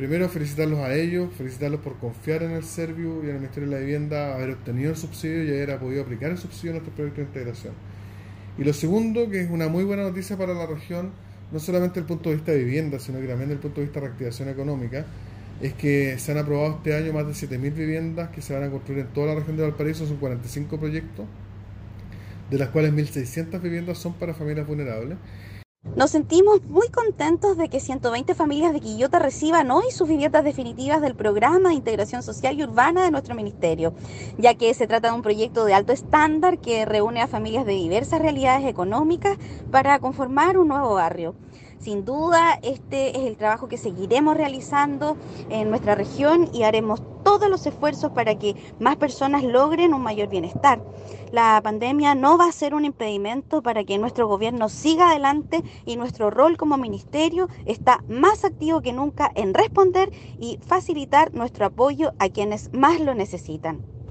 primero felicitarlos a ellos, felicitarlos por confiar en el Serviu y en el Ministerio de la Vivienda, haber obtenido el subsidio y haber podido aplicar el subsidio en nuestro proyecto de integración. Y lo segundo, que es una muy buena noticia para la región, no solamente desde el punto de vista de vivienda, sino que también desde el punto de vista de reactivación económica, es que se han aprobado este año más de 7.000 viviendas que se van a construir en toda la región de Valparaíso, son 45 proyectos, de las cuales 1.600 viviendas son para familias vulnerables. Nos sentimos muy contentos de que 120 familias de Quillota reciban hoy sus viviendas definitivas del programa de integración social y urbana de nuestro ministerio, ya que se trata de un proyecto de alto estándar que reúne a familias de diversas realidades económicas para conformar un nuevo barrio. Sin duda, este es el trabajo que seguiremos realizando en nuestra región y haremos todos los esfuerzos para que más personas logren un mayor bienestar. La pandemia no va a ser un impedimento para que nuestro gobierno siga adelante y nuestro rol como ministerio está más activo que nunca en responder y facilitar nuestro apoyo a quienes más lo necesitan.